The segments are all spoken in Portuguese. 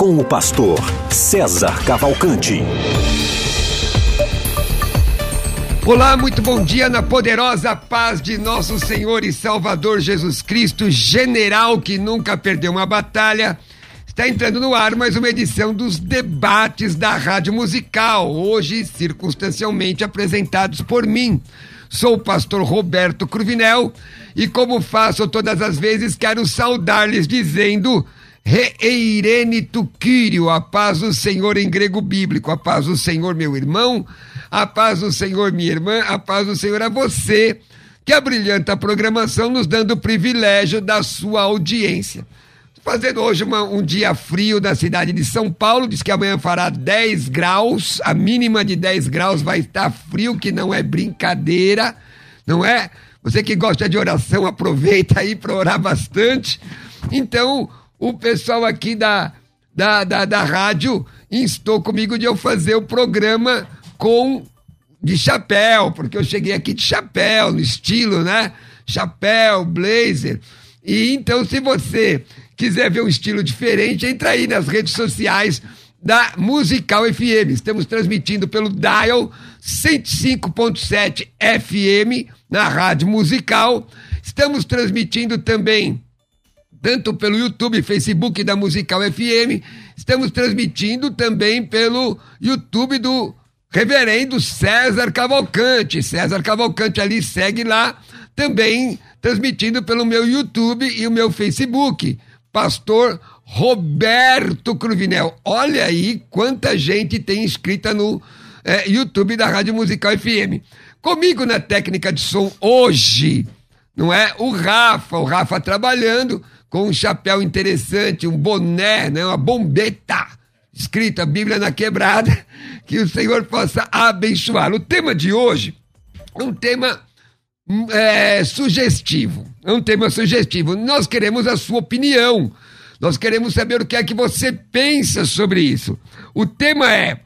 com o pastor César Cavalcante. Olá, muito bom dia na poderosa paz de nosso Senhor e Salvador Jesus Cristo, general que nunca perdeu uma batalha. Está entrando no ar mais uma edição dos debates da Rádio Musical, hoje circunstancialmente apresentados por mim. Sou o pastor Roberto Cruvinel e, como faço todas as vezes, quero saudar-lhes dizendo Reirene Tuquírio, a paz do Senhor em grego bíblico, a paz do Senhor, meu irmão, a paz do Senhor, minha irmã, a paz do Senhor a você, que abrilhanta a programação, nos dando o privilégio da sua audiência. Fazendo hoje uma, um dia frio na cidade de São Paulo, diz que amanhã fará 10 graus, a mínima de 10 graus vai estar frio, que não é brincadeira, não é? Você que gosta de oração, aproveita aí para orar bastante. Então, o pessoal aqui da, da, da, da rádio instou comigo de eu fazer o programa com de chapéu, porque eu cheguei aqui de chapéu, no estilo, né? Chapéu, blazer. E então, se você quiser ver um estilo diferente, entra aí nas redes sociais da Musical FM. Estamos transmitindo pelo Dial 105.7 FM na Rádio Musical. Estamos transmitindo também tanto pelo YouTube, Facebook da Musical FM. Estamos transmitindo também pelo YouTube do Reverendo César Cavalcante. César Cavalcante ali segue lá, também transmitindo pelo meu YouTube e o meu Facebook. Pastor Roberto Cruvinel. Olha aí quanta gente tem inscrita no é, YouTube da Rádio Musical FM. Comigo na técnica de som hoje, não é? O Rafa, o Rafa trabalhando com um chapéu interessante, um boné, né, uma bombeta, escrita Bíblia na quebrada, que o Senhor possa abençoar. O tema de hoje é um tema hum, é, sugestivo. É um tema sugestivo. Nós queremos a sua opinião. Nós queremos saber o que é que você pensa sobre isso. O tema é: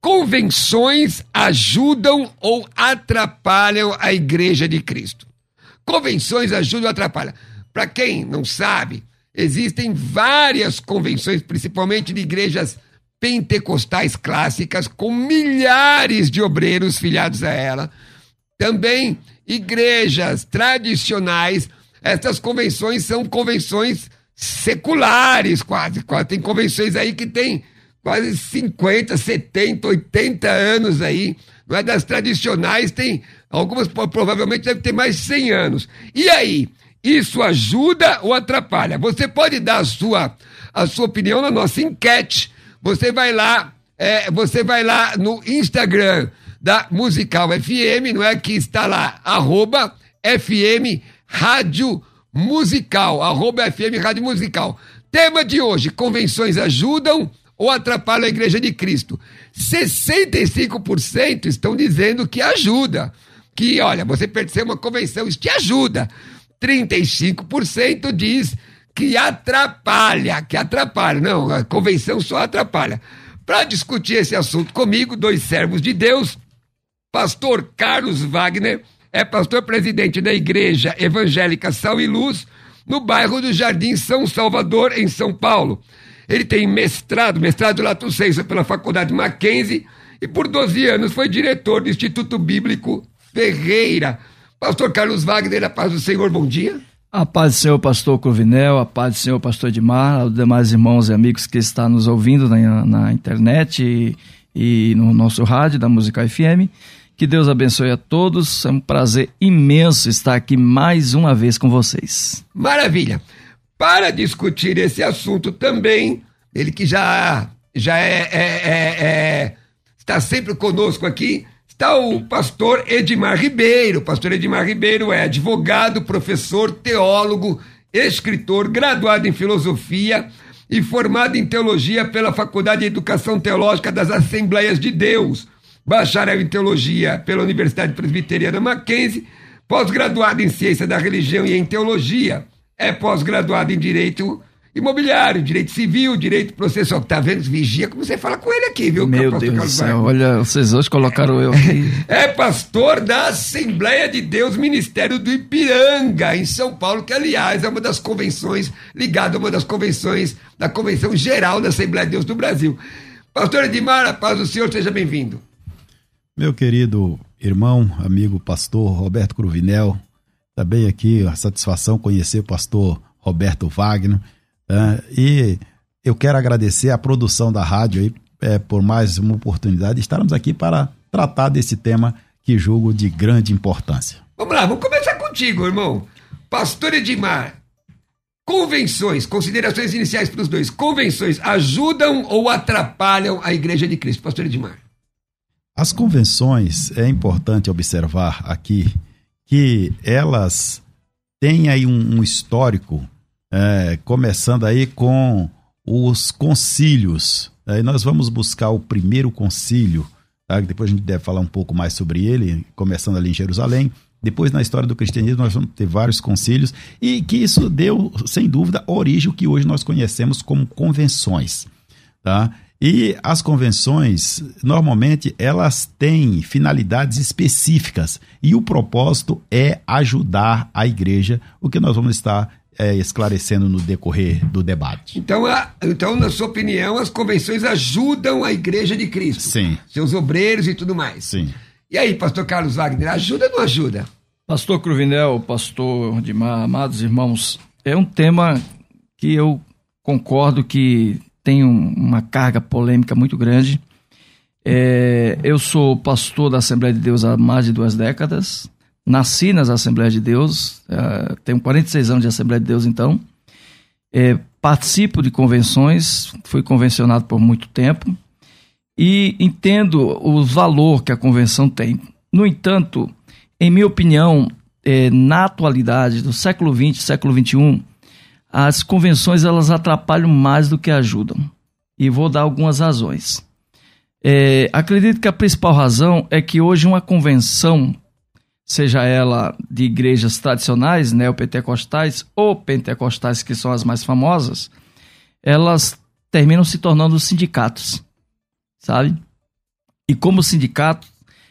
convenções ajudam ou atrapalham a Igreja de Cristo? Convenções ajudam ou atrapalham? Para quem não sabe, existem várias convenções, principalmente de igrejas pentecostais clássicas, com milhares de obreiros filiados a ela. Também igrejas tradicionais. Essas convenções são convenções seculares, quase. quase. Tem convenções aí que tem quase 50, 70, 80 anos aí. Não é das tradicionais, tem algumas provavelmente deve ter mais de 100 anos. E aí, isso ajuda ou atrapalha? Você pode dar a sua, a sua opinião na nossa enquete. Você vai lá, é, você vai lá no Instagram da Musical FM, não é? Que está lá, arroba FM Rádio Musical, arroba FM Rádio Musical. Tema de hoje: convenções ajudam ou atrapalham a Igreja de Cristo? 65% estão dizendo que ajuda. Que, olha, você percebe uma convenção, isso te ajuda. 35% diz que atrapalha, que atrapalha. Não, a convenção só atrapalha. Para discutir esse assunto comigo, dois servos de Deus, pastor Carlos Wagner, é pastor presidente da Igreja Evangélica Sal e Luz, no bairro do Jardim São Salvador, em São Paulo. Ele tem mestrado, mestrado Lato Senso pela Faculdade Mackenzie e por 12 anos foi diretor do Instituto Bíblico Ferreira, Pastor Carlos Wagner, a paz do Senhor, bom dia. A paz do Senhor, pastor Cruvinel, a paz do Senhor, pastor Edmar, aos demais irmãos e amigos que estão nos ouvindo na, na internet e, e, no nosso rádio da Música FM. Que Deus abençoe a todos. É um prazer imenso estar aqui mais uma vez com vocês. Maravilha. Para discutir esse assunto também, ele que já, já é, é, é, é está sempre conosco aqui, está o pastor Edmar Ribeiro. O pastor Edmar Ribeiro é advogado, professor, teólogo, escritor, graduado em filosofia e formado em teologia pela Faculdade de Educação Teológica das Assembleias de Deus, bacharel em teologia pela Universidade Presbiteriana Mackenzie, pós-graduado em ciência da religião e em teologia, é pós-graduado em direito imobiliário, direito civil, direito processual. Tá vendo? Vigia como você fala com ele aqui, viu? Meu Deus do céu, olha, vocês hoje colocaram eu aqui. É pastor da Assembleia de Deus Ministério do Ipiranga, em São Paulo, que aliás é uma das convenções, ligada a uma das convenções da Convenção Geral da Assembleia de Deus do Brasil. Pastor Edmar, a paz do Senhor, seja bem-vindo. Meu querido irmão, amigo pastor Roberto Cruvinel, também aqui a satisfação conhecer o pastor Roberto Wagner é, e eu quero agradecer a produção da rádio aí, é, por mais uma oportunidade de estarmos aqui para tratar desse tema que julgo de grande importância. Vamos lá, vamos começar contigo, irmão. Pastor Edmar, convenções, considerações iniciais para os dois. Convenções ajudam ou atrapalham a Igreja de Cristo? Pastor Edmar. As convenções, é importante observar aqui que elas têm aí um, um histórico é, começando aí com os concílios. Aí nós vamos buscar o primeiro concílio, tá? depois a gente deve falar um pouco mais sobre ele, começando ali em Jerusalém. Depois, na história do cristianismo, nós vamos ter vários concílios, e que isso deu, sem dúvida, origem ao que hoje nós conhecemos como convenções. Tá? E as convenções, normalmente, elas têm finalidades específicas, e o propósito é ajudar a igreja, o que nós vamos estar é, esclarecendo no decorrer do debate. Então, a, então, na sua opinião, as convenções ajudam a Igreja de Cristo? Sim. Seus obreiros e tudo mais? Sim. E aí, pastor Carlos Wagner, ajuda ou não ajuda? Pastor Cruvinel, pastor de amados irmãos, é um tema que eu concordo que tem uma carga polêmica muito grande. É, eu sou pastor da Assembleia de Deus há mais de duas décadas. Nasci nas Assembleias de Deus, uh, tenho 46 anos de Assembleia de Deus, então. É, participo de convenções, fui convencionado por muito tempo e entendo o valor que a convenção tem. No entanto, em minha opinião, é, na atualidade do século XX, século XXI, as convenções elas atrapalham mais do que ajudam. E vou dar algumas razões. É, acredito que a principal razão é que hoje uma convenção seja ela de igrejas tradicionais, neopentecostais ou pentecostais, que são as mais famosas, elas terminam se tornando sindicatos, sabe? E como sindicato,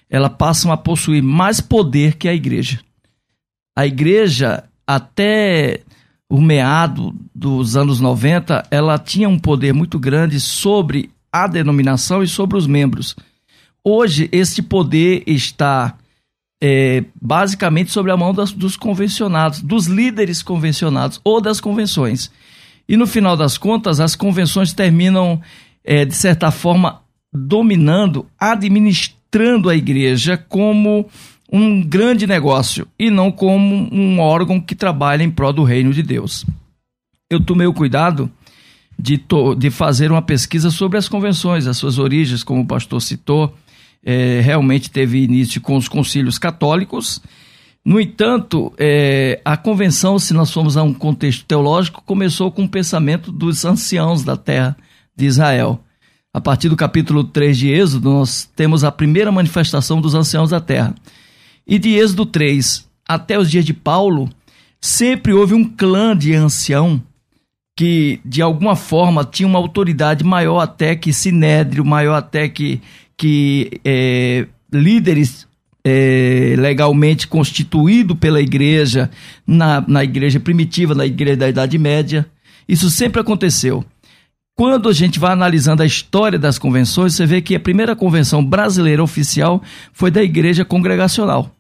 elas passam a possuir mais poder que a igreja. A igreja, até o meado dos anos 90, ela tinha um poder muito grande sobre a denominação e sobre os membros. Hoje, esse poder está é, basicamente sobre a mão das, dos convencionados, dos líderes convencionados ou das convenções. E no final das contas, as convenções terminam, é, de certa forma, dominando, administrando a igreja como um grande negócio e não como um órgão que trabalha em prol do reino de Deus. Eu tomei o cuidado de, de fazer uma pesquisa sobre as convenções, as suas origens, como o pastor citou, é, realmente teve início com os concílios católicos. No entanto, é, a convenção, se nós formos a um contexto teológico, começou com o pensamento dos anciãos da terra de Israel. A partir do capítulo 3 de Êxodo, nós temos a primeira manifestação dos anciãos da terra. E de Êxodo 3 até os dias de Paulo, sempre houve um clã de ancião que, de alguma forma, tinha uma autoridade maior até que Sinédrio, maior até que, que é, líderes é, legalmente constituído pela igreja, na, na igreja primitiva, na igreja da Idade Média. Isso sempre aconteceu. Quando a gente vai analisando a história das convenções, você vê que a primeira convenção brasileira oficial foi da Igreja Congregacional.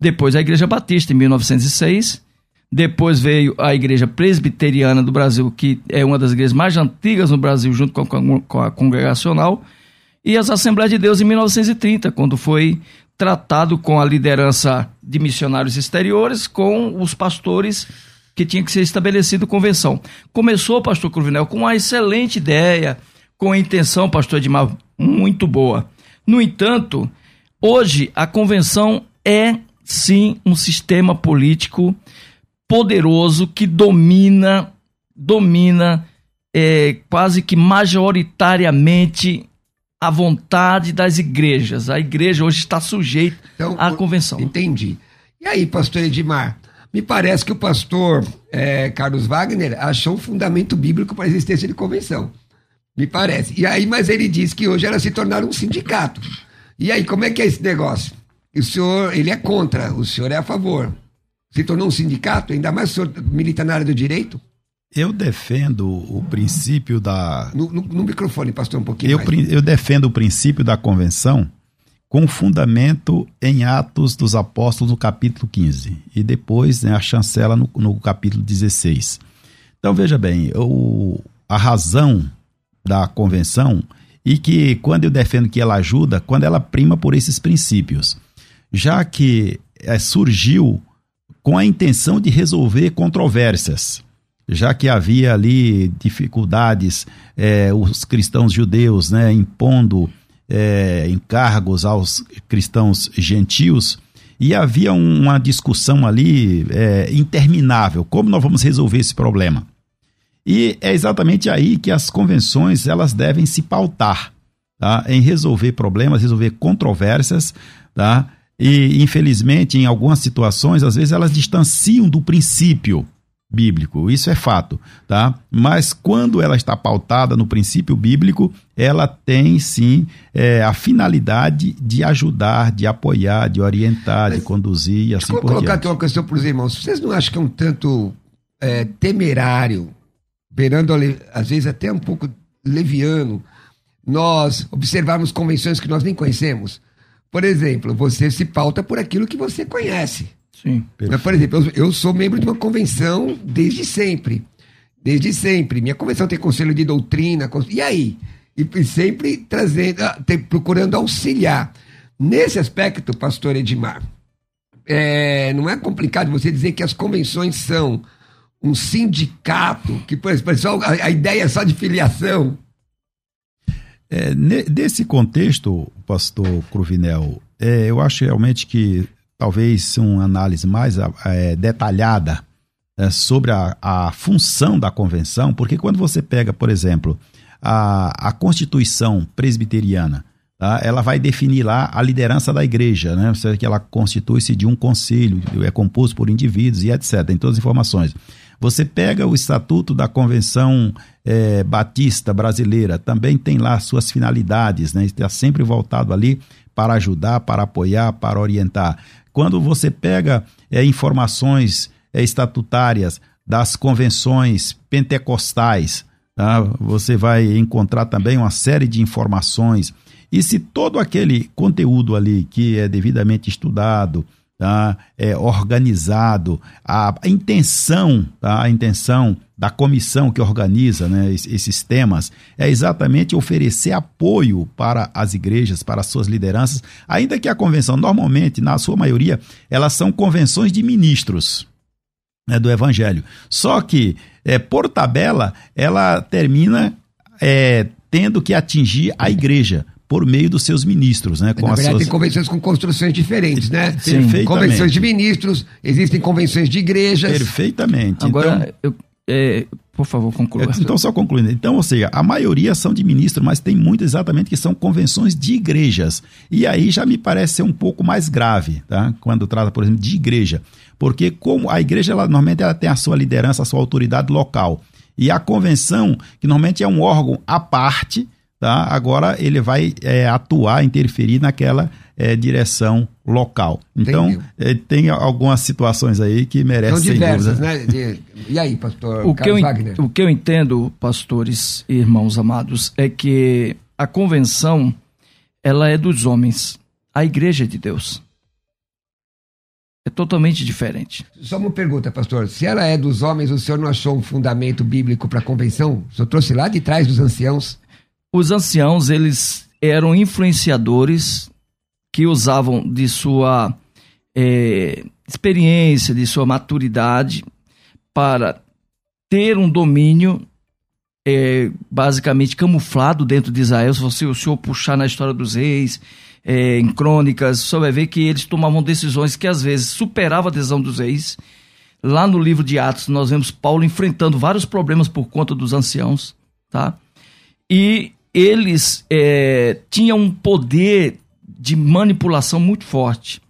Depois a Igreja Batista, em 1906. Depois veio a Igreja Presbiteriana do Brasil, que é uma das igrejas mais antigas no Brasil, junto com a, com a Congregacional e as Assembleias de Deus em 1930, quando foi tratado com a liderança de missionários exteriores, com os pastores que tinha que ser estabelecido convenção. Começou, pastor Cruvinel, com uma excelente ideia, com a intenção, pastor Edmar, muito boa. No entanto, hoje a convenção é sim um sistema político poderoso que domina domina é, quase que majoritariamente a vontade das igrejas. A igreja hoje está sujeita então, à convenção. Entendi. E aí, pastor Edmar? Me parece que o pastor é, Carlos Wagner achou um fundamento bíblico para a existência de convenção. Me parece. E aí, mas ele diz que hoje elas se tornaram um sindicato. E aí, como é que é esse negócio? O senhor, ele é contra, o senhor é a favor. Se tornou um sindicato, ainda mais o senhor milita na área do direito? Eu defendo o princípio da. No, no, no microfone, pastor, um pouquinho. Eu, mais. eu defendo o princípio da convenção com fundamento em Atos dos Apóstolos, no capítulo 15, e depois né, a chancela no, no, capítulo 16. Então, veja bem, o, a razão da convenção e que, quando eu defendo que ela ajuda, quando ela prima por esses princípios, já que é, surgiu com a intenção de resolver controvérsias já que havia ali dificuldades, é, os cristãos judeus né, impondo é, encargos aos cristãos gentios, e havia uma discussão ali é, interminável, como nós vamos resolver esse problema. E é exatamente aí que as convenções elas devem se pautar, tá? em resolver problemas, resolver controvérsias, tá? e infelizmente em algumas situações, às vezes elas distanciam do princípio, bíblico, isso é fato, tá? Mas quando ela está pautada no princípio bíblico, ela tem sim é, a finalidade de ajudar, de apoiar, de orientar, Mas, de conduzir e assim por diante. Vou colocar aqui uma questão para os irmãos. Vocês não acham que é um tanto é, temerário, beirando às vezes até um pouco leviano, nós observarmos convenções que nós nem conhecemos? Por exemplo, você se pauta por aquilo que você conhece. Sim. Mas, por exemplo, eu, eu sou membro de uma convenção desde sempre. Desde sempre. Minha convenção tem conselho de doutrina. E aí? E sempre trazendo, ah, procurando auxiliar. Nesse aspecto, pastor Edmar, é, não é complicado você dizer que as convenções são um sindicato, que, por exemplo, a, a ideia é só de filiação. É, nesse contexto, pastor Cruvinel, é, eu acho realmente que talvez uma análise mais é, detalhada é, sobre a, a, função da convenção, porque quando você pega, por exemplo, a, a Constituição presbiteriana, tá, ela vai definir lá a liderança da igreja, né? Ou que ela constitui-se de um conselho, é composto por indivíduos e etc. Tem todas as informações. Você pega o Estatuto da Convenção é, Batista Brasileira, também tem lá suas finalidades, né? Está sempre voltado ali para ajudar, para apoiar, para orientar. Quando você pega é, informações é, estatutárias das convenções pentecostais, tá? você vai encontrar também uma série de informações. E se todo aquele conteúdo ali que é devidamente estudado, tá? é organizado, a, intenção, tá? a intenção da comissão que organiza né, esses temas é exatamente oferecer apoio para as igrejas, para as suas lideranças, ainda que a convenção, normalmente, na sua maioria, elas são convenções de ministros né, do evangelho. Só que, é, por tabela, ela termina é, tendo que atingir a igreja por meio dos seus ministros, né? Com Na verdade, suas... tem convenções com construções diferentes, né? Sim. Convenções de ministros, existem convenções de igrejas. Perfeitamente. Agora, então... eu é, por favor, conclua. Então, só concluindo. Então, ou seja, a maioria são de ministro, mas tem muitas exatamente que são convenções de igrejas. E aí já me parece ser um pouco mais grave, tá? Quando trata, por exemplo, de igreja. Porque como a igreja, ela, normalmente, ela tem a sua liderança, a sua autoridade local. E a convenção, que normalmente é um órgão à parte, tá? agora ele vai é, atuar, interferir naquela é, direção local. Então, é, tem algumas situações aí que merecem. São diversas, né? E aí, pastor o que eu, Wagner? O que eu entendo, pastores e irmãos amados, é que a convenção ela é dos homens, a igreja é de Deus. É totalmente diferente. Só uma pergunta, pastor. Se ela é dos homens, o senhor não achou um fundamento bíblico para a convenção? O senhor trouxe lá de trás dos anciãos? Os anciãos, eles eram influenciadores que usavam de sua é, experiência, de sua maturidade para ter um domínio é, basicamente camuflado dentro de Israel. Se você, o senhor puxar na história dos reis, é, em crônicas, você vai ver que eles tomavam decisões que às vezes superavam a decisão dos reis. Lá no livro de Atos, nós vemos Paulo enfrentando vários problemas por conta dos anciãos. tá? E eles é, tinham um poder de manipulação muito forte.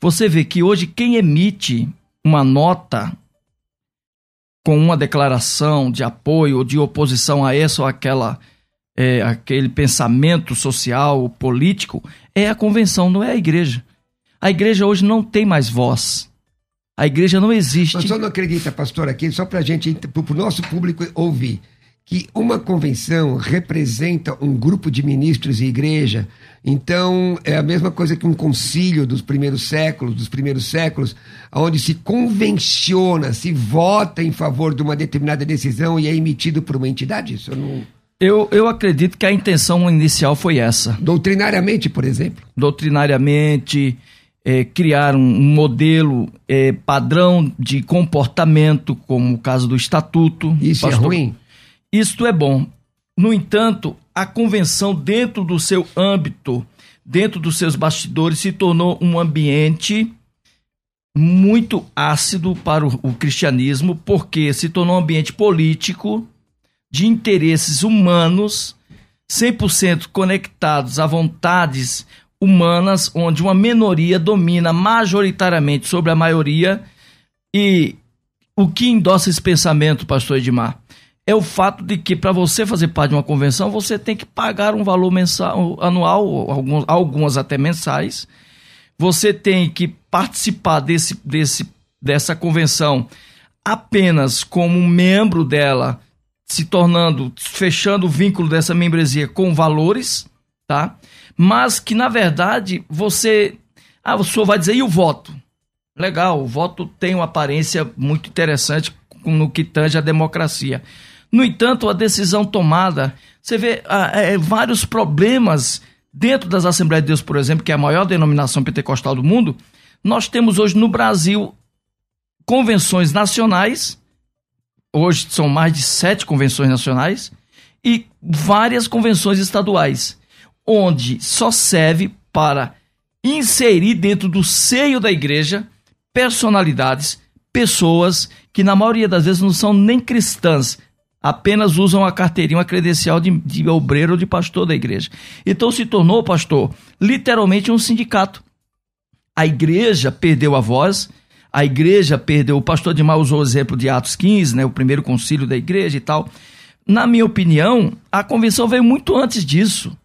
Você vê que hoje quem emite uma nota com uma declaração de apoio ou de oposição a essa ou aquela é, aquele pensamento social, político, é a convenção, não é a igreja. A igreja hoje não tem mais voz. A igreja não existe. Mas só não acredita, pastor, aqui, só para gente, para o nosso público ouvir, que uma convenção representa um grupo de ministros e igreja. Então, é a mesma coisa que um concílio dos primeiros séculos, dos primeiros séculos, onde se convenciona, se vota em favor de uma determinada decisão e é emitido por uma entidade. Isso não. Eu, eu acredito que a intenção inicial foi essa. Doutrinariamente, por exemplo. Doutrinariamente, é, criar um, um modelo é, padrão de comportamento, como o caso do estatuto. Isso é Pastor, é ruim? Isto é bom. No entanto, a convenção, dentro do seu âmbito, dentro dos seus bastidores, se tornou um ambiente muito ácido para o, o cristianismo, porque se tornou um ambiente político de interesses humanos 100% conectados a vontades humanas, onde uma minoria domina majoritariamente sobre a maioria. E o que endossa esse pensamento, pastor Edmar? É o fato de que para você fazer parte de uma convenção, você tem que pagar um valor mensal, anual, alguns, algumas até mensais. Você tem que participar desse, desse, dessa convenção apenas como membro dela se tornando, fechando o vínculo dessa membresia com valores, tá? Mas que na verdade você, ah, o senhor vai dizer e o voto? Legal, o voto tem uma aparência muito interessante no que tange a democracia. No entanto, a decisão tomada, você vê ah, é, vários problemas dentro das Assembleias de Deus, por exemplo, que é a maior denominação pentecostal do mundo. Nós temos hoje no Brasil convenções nacionais hoje são mais de sete convenções nacionais e várias convenções estaduais, onde só serve para inserir dentro do seio da igreja personalidades, pessoas que na maioria das vezes não são nem cristãs, apenas usam a carteirinha, a credencial de, de obreiro ou de pastor da igreja. Então se tornou, pastor, literalmente um sindicato. A igreja perdeu a voz, a igreja perdeu. O pastor Dimar usou o exemplo de Atos 15, né, o primeiro concílio da igreja e tal. Na minha opinião, a convenção veio muito antes disso.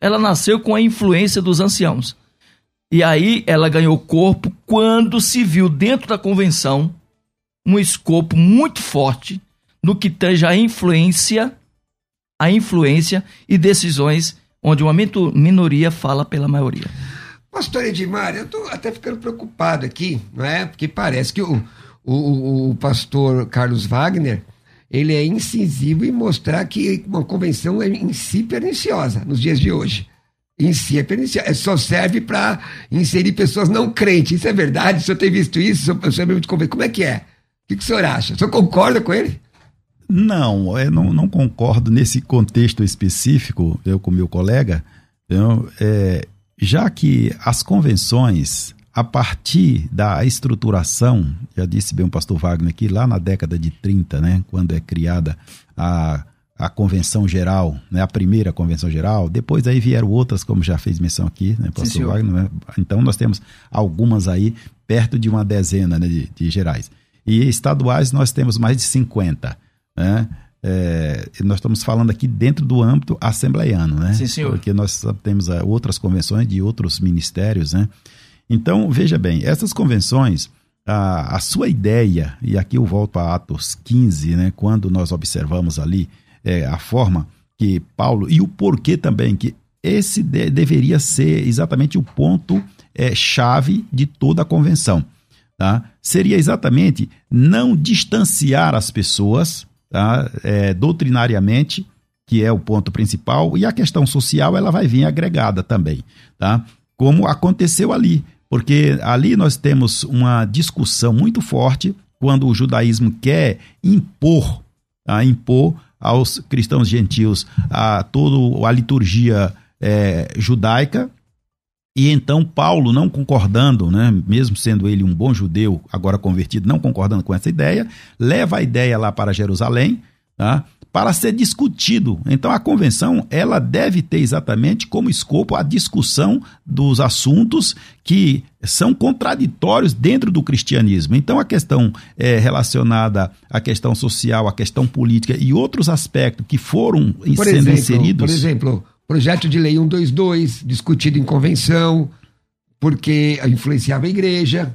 Ela nasceu com a influência dos anciãos. E aí ela ganhou corpo quando se viu dentro da convenção um escopo muito forte no que tange a influência, a influência e decisões onde uma minoria fala pela maioria. Pastor Edmar, eu estou até ficando preocupado aqui, não é? Porque parece que o, o, o pastor Carlos Wagner ele é incisivo em mostrar que uma convenção é em si perniciosa nos dias de hoje. Em si é perniciosa. É, só serve para inserir pessoas não crentes. Isso é verdade? O senhor tem visto isso? O senhor é muito Como é que é? O que, que o senhor acha? O senhor concorda com ele? Não, eu não, não concordo nesse contexto específico, eu com meu colega. Eu, é, já que as convenções, a partir da estruturação, já disse bem o pastor Wagner aqui, lá na década de 30, né, quando é criada a, a convenção geral, né, a primeira convenção geral, depois aí vieram outras, como já fez menção aqui, né, pastor Sim, Wagner, né? então nós temos algumas aí, perto de uma dezena né, de, de gerais. E estaduais nós temos mais de 50, né? É, nós estamos falando aqui dentro do âmbito assembleiano, né? Sim, senhor. Porque nós temos uh, outras convenções de outros ministérios, né? Então, veja bem, essas convenções, a, a sua ideia, e aqui eu volto a Atos 15, né? Quando nós observamos ali é, a forma que Paulo, e o porquê também, que esse de, deveria ser exatamente o ponto é, chave de toda a convenção. Tá? Seria exatamente não distanciar as pessoas tá? É, doutrinariamente, que é o ponto principal, e a questão social ela vai vir agregada também, tá? como aconteceu ali, porque ali nós temos uma discussão muito forte quando o judaísmo quer impor, tá? impor aos cristãos gentios a toda a liturgia é, judaica, e então Paulo, não concordando, né, mesmo sendo ele um bom judeu, agora convertido, não concordando com essa ideia, leva a ideia lá para Jerusalém, tá, para ser discutido. Então a convenção ela deve ter exatamente como escopo a discussão dos assuntos que são contraditórios dentro do cristianismo. Então a questão é, relacionada à questão social, à questão política e outros aspectos que foram Por sendo exemplo, inseridos. por exemplo, projeto de lei 122, discutido em convenção, porque influenciava a igreja,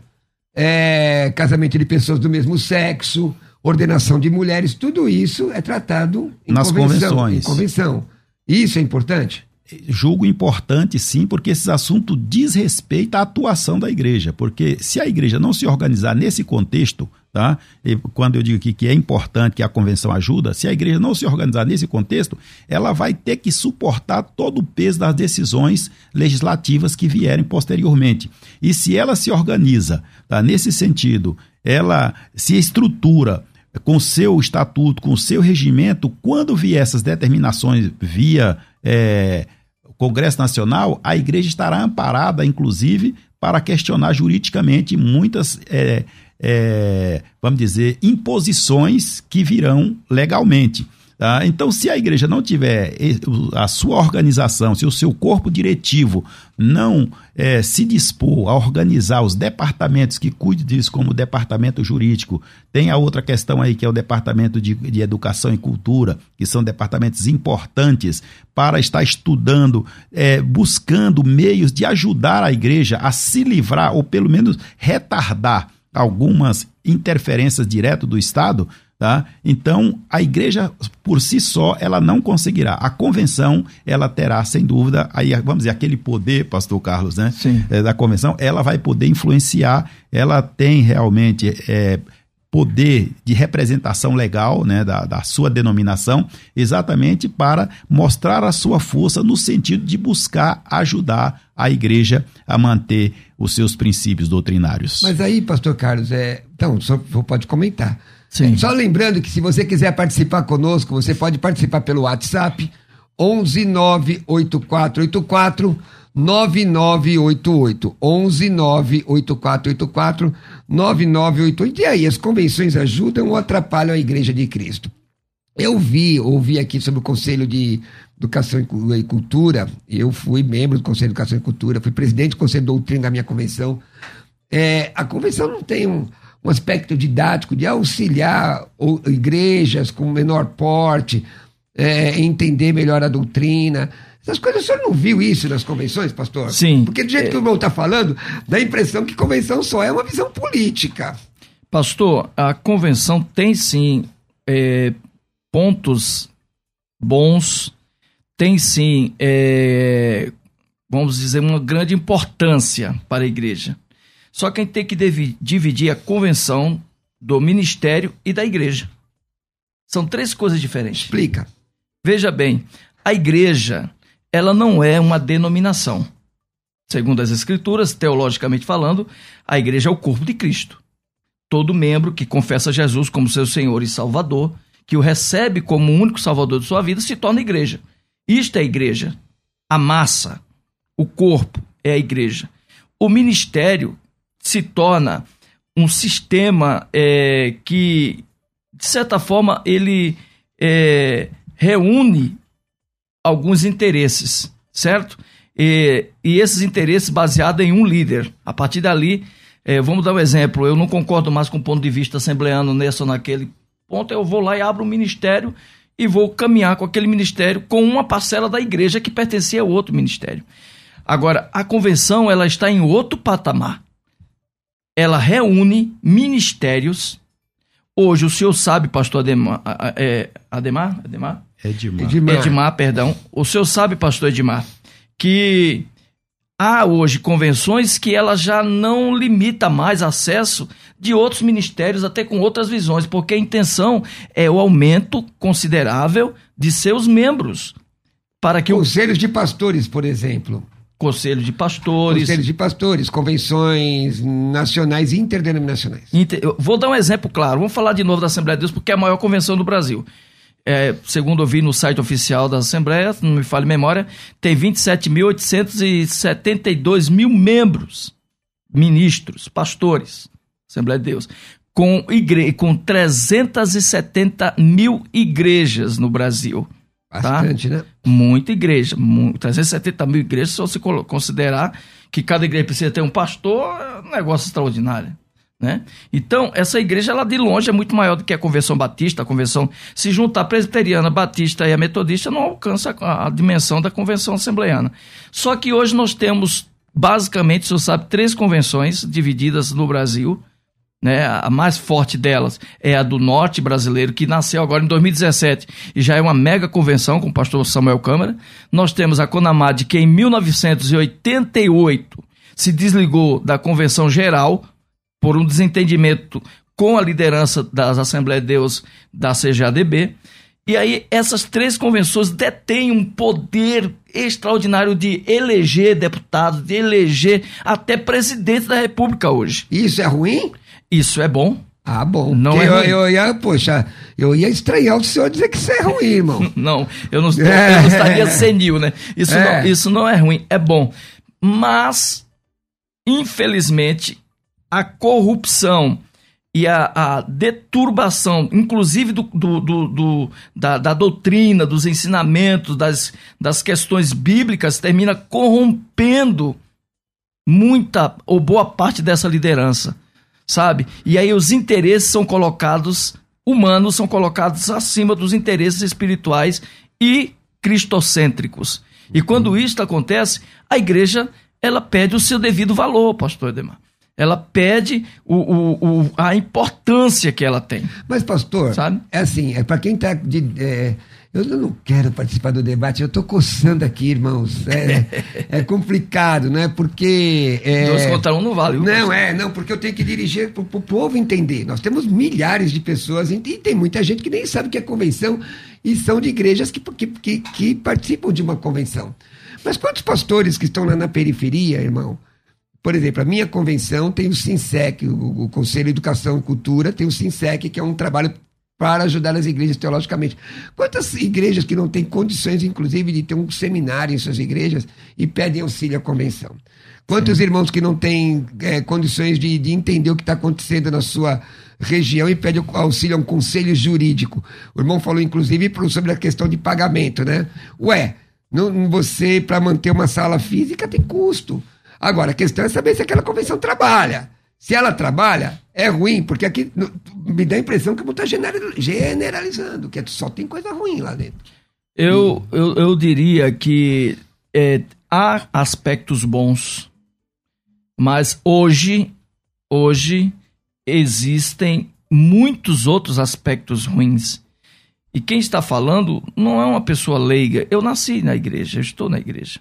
é, casamento de pessoas do mesmo sexo, ordenação de mulheres, tudo isso é tratado em Nas convenção, convenções. Em convenção. Isso é importante? Julgo importante sim, porque esses assuntos diz respeito à atuação da igreja, porque se a igreja não se organizar nesse contexto, tá? E quando eu digo aqui que é importante que a convenção ajuda, se a igreja não se organizar nesse contexto, ela vai ter que suportar todo o peso das decisões legislativas que vierem posteriormente. E se ela se organiza, tá? Nesse sentido, ela se estrutura com seu estatuto, com seu regimento, quando vier essas determinações via é, Congresso Nacional, a igreja estará amparada, inclusive, para questionar juridicamente muitas, é, é, vamos dizer, imposições que virão legalmente. Tá? Então, se a igreja não tiver a sua organização, se o seu corpo diretivo não é, se dispor a organizar os departamentos que cuidem disso, como o departamento jurídico, tem a outra questão aí que é o departamento de, de educação e cultura, que são departamentos importantes para estar estudando, é, buscando meios de ajudar a igreja a se livrar, ou pelo menos retardar algumas interferências direto do Estado, Tá? Então, a igreja por si só, ela não conseguirá. A convenção, ela terá, sem dúvida, aí vamos dizer, aquele poder, pastor Carlos, né? É, da convenção, ela vai poder influenciar, ela tem realmente é, poder de representação legal né, da, da sua denominação, exatamente para mostrar a sua força no sentido de buscar ajudar a igreja a manter os seus princípios doutrinários. Mas aí, pastor Carlos, é... então, só pode comentar. Sim. Só lembrando que se você quiser participar conosco, você pode participar pelo WhatsApp 11 98484 9988 11 98484 9988 E aí, as convenções ajudam ou atrapalham a Igreja de Cristo? Eu vi, ouvi aqui sobre o Conselho de Educação e Cultura, eu fui membro do Conselho de Educação e Cultura, fui presidente do Conselho de Doutrina da minha convenção. É, a convenção não tem um, um aspecto didático de auxiliar igrejas com menor porte, é, entender melhor a doutrina. Essas coisas, o senhor não viu isso nas convenções, pastor? Sim. Porque do jeito que o irmão está falando, dá a impressão que convenção só é uma visão política. Pastor, a convenção tem sim é, pontos bons, tem sim, é, vamos dizer, uma grande importância para a igreja. Só que a gente tem que dividir a convenção do ministério e da igreja. São três coisas diferentes. Explica. Veja bem, a igreja, ela não é uma denominação. Segundo as escrituras, teologicamente falando, a igreja é o corpo de Cristo. Todo membro que confessa Jesus como seu Senhor e Salvador, que o recebe como o único Salvador de sua vida, se torna igreja. Isto é a igreja. A massa, o corpo é a igreja. O ministério se torna um sistema é, que, de certa forma, ele é, reúne alguns interesses, certo? E, e esses interesses baseados em um líder. A partir dali, eh, vamos dar um exemplo. Eu não concordo mais com o ponto de vista assembleano nesse ou naquele ponto. Eu vou lá e abro um ministério e vou caminhar com aquele ministério com uma parcela da igreja que pertencia a outro ministério. Agora, a convenção ela está em outro patamar. Ela reúne ministérios. Hoje, o senhor sabe, pastor Ademar, é, Ademar? Ademar? Demais. Edmar. Edmar, perdão. O senhor sabe, pastor Edmar, que há hoje convenções que ela já não limita mais acesso de outros ministérios, até com outras visões, porque a intenção é o aumento considerável de seus membros. Para que o Conselhos de pastores, por exemplo. Conselho de Pastores. Conselhos de pastores, convenções nacionais e interdenominacionais. Inter- Vou dar um exemplo claro. Vamos falar de novo da Assembleia de Deus, porque é a maior convenção do Brasil. É, segundo eu vi no site oficial da Assembleia, não me falha a memória, tem 27.872 mil membros, ministros, pastores, Assembleia de Deus. com, igre com 370 mil igrejas no Brasil. Bastante, tá? né? Muita igreja. Muito, 370 mil igrejas, se você considerar que cada igreja precisa ter um pastor, é um negócio extraordinário. Né? Então, essa igreja, ela de longe é muito maior do que a Convenção Batista. A Convenção, se juntar a presbiteriana, batista e a metodista, não alcança a, a dimensão da Convenção Assembleiana. Só que hoje nós temos, basicamente, você sabe, três convenções divididas no Brasil. Né? A mais forte delas é a do Norte brasileiro, que nasceu agora em 2017 e já é uma mega convenção com o pastor Samuel Câmara. Nós temos a Conamad, que em 1988 se desligou da Convenção Geral por um desentendimento com a liderança das Assembleias de Deus da CGADB. E aí essas três convenções detêm um poder extraordinário de eleger deputados, de eleger até presidente da República hoje. Isso é ruim? Isso é bom. Ah, bom. Não é eu, eu, ia, poxa, eu ia estranhar o senhor dizer que isso é ruim, irmão. não, eu não, é. eu não estaria senil, né? Isso, é. não, isso não é ruim, é bom. Mas, infelizmente, a corrupção e a, a deturbação, inclusive do, do, do, do da, da, doutrina, dos ensinamentos, das, das questões bíblicas, termina corrompendo muita ou boa parte dessa liderança, sabe? E aí os interesses são colocados, humanos são colocados acima dos interesses espirituais e cristocêntricos. E quando isso acontece, a igreja ela perde o seu devido valor, pastor Edemar ela pede o, o, o, a importância que ela tem. Mas, pastor, sabe? é assim, é para quem está de. É, eu não quero participar do debate, eu estou coçando aqui, irmãos. É, é complicado, né? Porque. É, Dois contra um não vale. Não, é, não, porque eu tenho que dirigir para o povo entender. Nós temos milhares de pessoas e tem muita gente que nem sabe o que é convenção e são de igrejas que, que, que, que participam de uma convenção. Mas quantos pastores que estão lá na periferia, irmão? Por exemplo, a minha convenção tem o SINSEC, o, o Conselho de Educação e Cultura, tem o SINSEC, que é um trabalho para ajudar as igrejas teologicamente. Quantas igrejas que não têm condições, inclusive, de ter um seminário em suas igrejas e pedem auxílio à convenção? Quantos Sim. irmãos que não têm é, condições de, de, entender o que está acontecendo na sua região e pedem auxílio a um conselho jurídico? O irmão falou, inclusive, sobre a questão de pagamento, né? Ué, não, você, para manter uma sala física, tem custo. Agora, a questão é saber se aquela convenção trabalha. Se ela trabalha, é ruim, porque aqui me dá a impressão que está generalizando, que só tem coisa ruim lá dentro. Eu, eu, eu diria que é, há aspectos bons, mas hoje, hoje existem muitos outros aspectos ruins. E quem está falando não é uma pessoa leiga. Eu nasci na igreja, eu estou na igreja,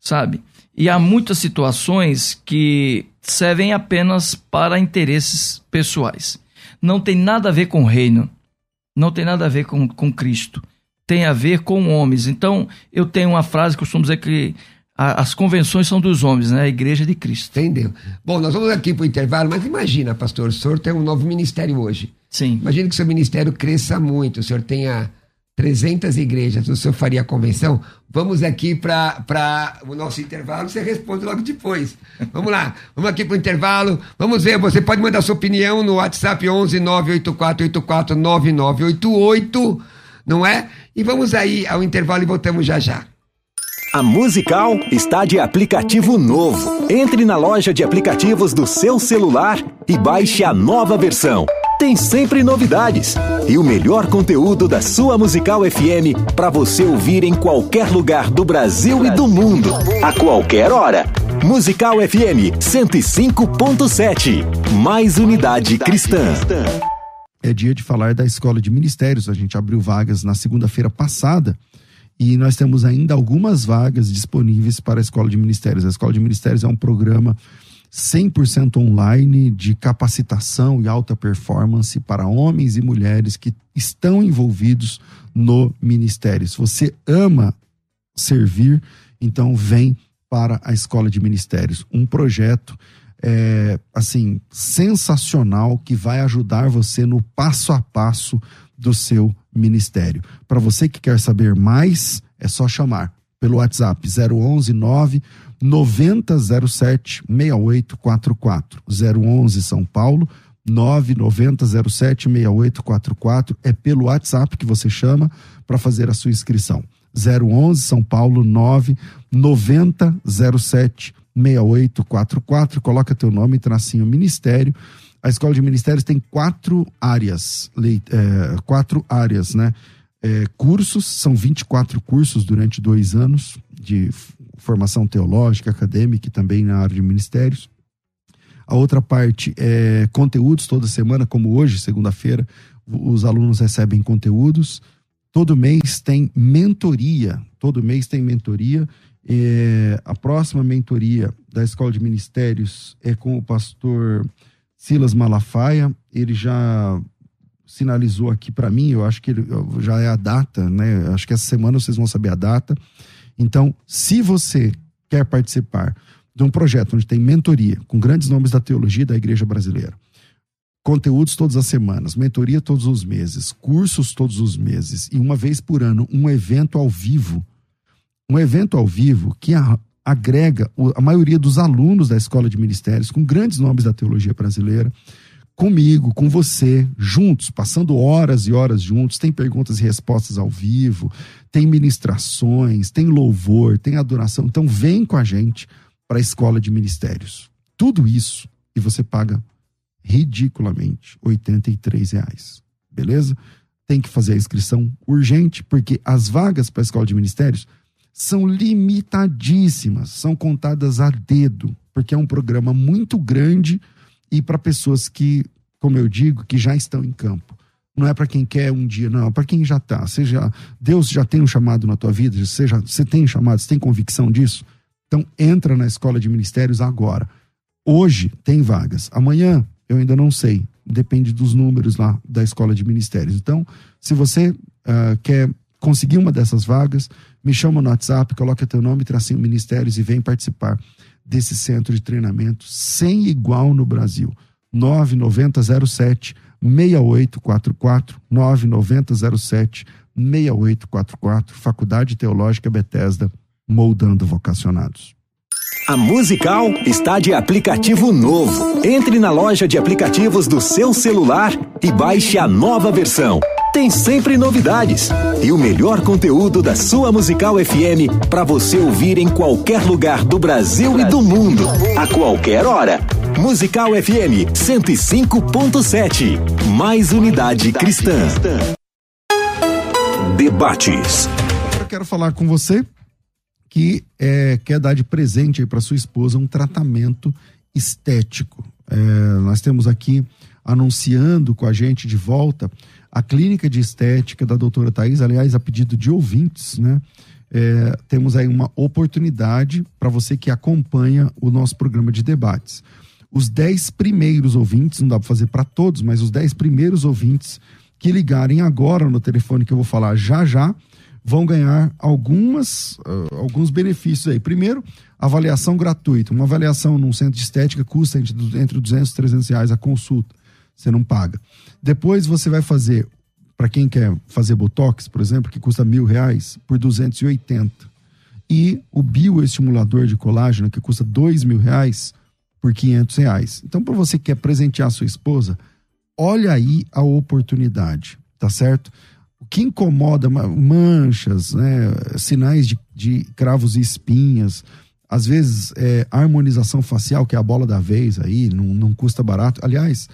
sabe? E há muitas situações que servem apenas para interesses pessoais. Não tem nada a ver com o reino. Não tem nada a ver com, com Cristo. Tem a ver com homens. Então, eu tenho uma frase que costumo dizer que a, as convenções são dos homens, né? A igreja de Cristo. Entendeu? Bom, nós vamos aqui para o intervalo, mas imagina, pastor, o senhor tem um novo ministério hoje. Sim. Imagina que o seu ministério cresça muito, o senhor tenha 300 igrejas, o senhor faria a convenção? Vamos aqui para o nosso intervalo, você responde logo depois. Vamos lá, vamos aqui para o intervalo, vamos ver, você pode mandar sua opinião no WhatsApp 11 984 9988, não é? E vamos aí ao intervalo e voltamos já já. A Musical está de aplicativo novo. Entre na loja de aplicativos do seu celular e baixe a nova versão tem sempre novidades e o melhor conteúdo da sua Musical FM para você ouvir em qualquer lugar do Brasil e do mundo, a qualquer hora. Musical FM 105.7. Mais unidade cristã. É dia de falar da Escola de Ministérios. A gente abriu vagas na segunda-feira passada e nós temos ainda algumas vagas disponíveis para a Escola de Ministérios. A Escola de Ministérios é um programa 100% online de capacitação e alta performance para homens e mulheres que estão envolvidos no ministério. Se você ama servir, então vem para a Escola de Ministérios. Um projeto é, assim sensacional que vai ajudar você no passo a passo do seu ministério. Para você que quer saber mais, é só chamar pelo WhatsApp 011 9 9007 6844 011 São Paulo 990076844. É pelo WhatsApp que você chama para fazer a sua inscrição. 011 São Paulo 99007 6844. Coloca teu nome, tracinho Ministério. A Escola de Ministérios tem quatro áreas, é, quatro áreas, né? É, cursos, são 24 cursos durante dois anos de formação teológica, acadêmica e também na área de ministérios. A outra parte é conteúdos toda semana, como hoje, segunda-feira, os alunos recebem conteúdos. Todo mês tem mentoria, todo mês tem mentoria. É, a próxima mentoria da Escola de Ministérios é com o pastor Silas Malafaia. Ele já sinalizou aqui para mim, eu acho que ele, já é a data, né? Acho que essa semana vocês vão saber a data. Então, se você quer participar de um projeto onde tem mentoria com grandes nomes da teologia da igreja brasileira, conteúdos todas as semanas, mentoria todos os meses, cursos todos os meses e uma vez por ano um evento ao vivo, um evento ao vivo que agrega a maioria dos alunos da escola de ministérios com grandes nomes da teologia brasileira comigo, com você, juntos, passando horas e horas juntos. Tem perguntas e respostas ao vivo, tem ministrações, tem louvor, tem adoração. Então, vem com a gente para a escola de ministérios. Tudo isso e você paga ridiculamente R$ reais. Beleza? Tem que fazer a inscrição urgente, porque as vagas para a escola de ministérios são limitadíssimas, são contadas a dedo, porque é um programa muito grande e para pessoas que, como eu digo, que já estão em campo. Não é para quem quer um dia, não, é para quem já está. Seja Deus já tem um chamado na tua vida, seja você tem chamado, você tem convicção disso. Então entra na escola de ministérios agora. Hoje tem vagas. Amanhã eu ainda não sei. Depende dos números lá da escola de ministérios. Então, se você uh, quer conseguir uma dessas vagas, me chama no WhatsApp, coloca teu nome, tracinho ministérios e vem participar desse centro de treinamento sem igual no Brasil. 9907 6844 9907 6844 Faculdade Teológica Bethesda moldando vocacionados. A Musical está de aplicativo novo. Entre na loja de aplicativos do seu celular e baixe a nova versão. Tem sempre novidades e o melhor conteúdo da sua Musical FM para você ouvir em qualquer lugar do Brasil e do mundo, a qualquer hora. Musical FM 105.7. Mais unidade cristã. Debates. Eu quero falar com você que é, quer dar de presente para sua esposa um tratamento estético. É, nós temos aqui anunciando com a gente de volta a clínica de estética da doutora Thais, aliás, a pedido de ouvintes, né? É, temos aí uma oportunidade para você que acompanha o nosso programa de debates. Os dez primeiros ouvintes, não dá para fazer para todos, mas os dez primeiros ouvintes que ligarem agora no telefone que eu vou falar já já, vão ganhar algumas, uh, alguns benefícios aí. Primeiro, avaliação gratuita. Uma avaliação num centro de estética custa entre, entre 200 e 300 reais a consulta. Você não paga. Depois você vai fazer, para quem quer fazer botox, por exemplo, que custa mil reais, por 280. E o bioestimulador de colágeno, que custa dois mil reais, por 500 reais. Então, para você que quer presentear sua esposa, olha aí a oportunidade, tá certo? O que incomoda, manchas, né, sinais de, de cravos e espinhas, às vezes é, harmonização facial, que é a bola da vez aí, não, não custa barato. Aliás,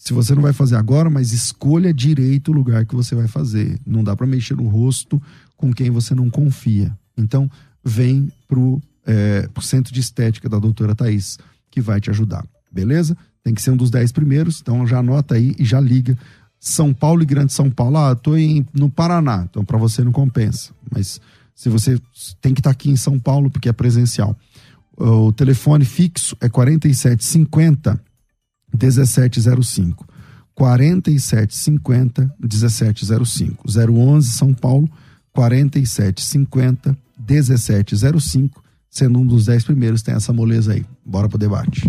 se você não vai fazer agora, mas escolha direito o lugar que você vai fazer. Não dá para mexer no rosto com quem você não confia. Então, vem pro, é, pro centro de estética da doutora Thaís, que vai te ajudar. Beleza? Tem que ser um dos dez primeiros, então já anota aí e já liga são Paulo e Grande São Paulo, ah, tô em, no Paraná, então para você não compensa. Mas se você tem que estar tá aqui em São Paulo porque é presencial. O telefone fixo é 4750 1705. 4750 1705. 011 São Paulo 4750 1705. Sendo um dos dez primeiros, tem essa moleza aí. Bora pro debate.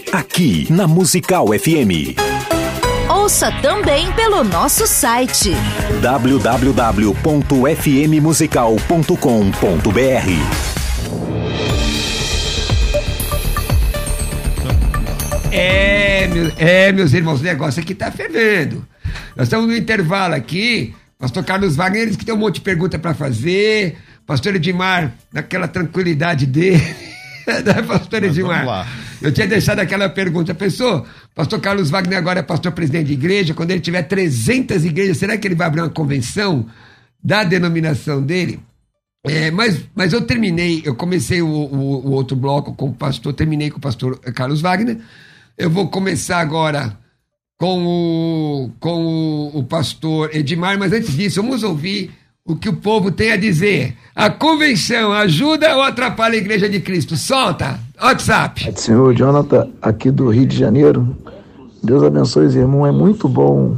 aqui na Musical FM. Ouça também pelo nosso site www.fmmusical.com.br. É, meu, é, meus irmãos, o negócio aqui tá fervendo. Nós estamos no intervalo aqui. Pastor Carlos Wagner, eles que tem um monte de pergunta para fazer. Pastor Edmar, naquela tranquilidade dele. né, Pastor Edmar? lá. Eu tinha deixado aquela pergunta. Pensou, pastor Carlos Wagner agora é pastor presidente de igreja, quando ele tiver 300 igrejas, será que ele vai abrir uma convenção da denominação dele? É, mas, mas eu terminei, eu comecei o, o, o outro bloco com o pastor, terminei com o pastor Carlos Wagner. Eu vou começar agora com o, com o, o pastor Edmar, mas antes disso, vamos ouvir o que o povo tem a dizer. A convenção ajuda ou atrapalha a igreja de Cristo? Solta! WhatsApp! É Senhor Jonathan, aqui do Rio de Janeiro. Deus abençoe os irmãos. É muito bom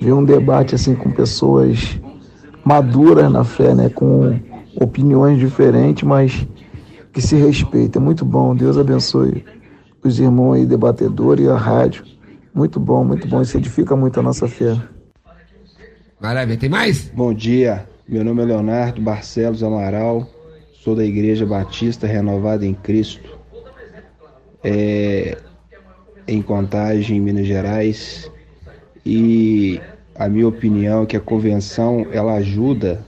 ver um debate assim com pessoas maduras na fé, né? Com opiniões diferentes, mas que se respeitam. É muito bom. Deus abençoe os irmãos aí, debatedores e a rádio. Muito bom, muito bom. Isso edifica muito a nossa fé. Maravilha, tem mais? Bom dia, meu nome é Leonardo Barcelos Amaral, sou da Igreja Batista Renovada em Cristo, é, em Contagem, Minas Gerais, e a minha opinião é que a convenção ela ajuda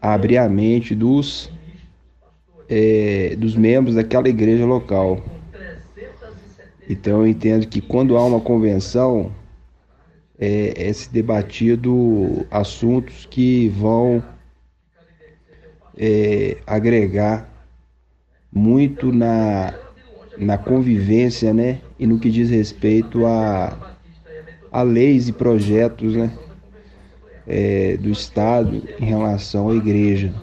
a abrir a mente dos, é, dos membros daquela igreja local. Então eu entendo que quando há uma convenção, é, é se debatido assuntos que vão é, agregar muito na, na convivência, né? E no que diz respeito a, a leis e projetos, né? É, do Estado em relação à igreja.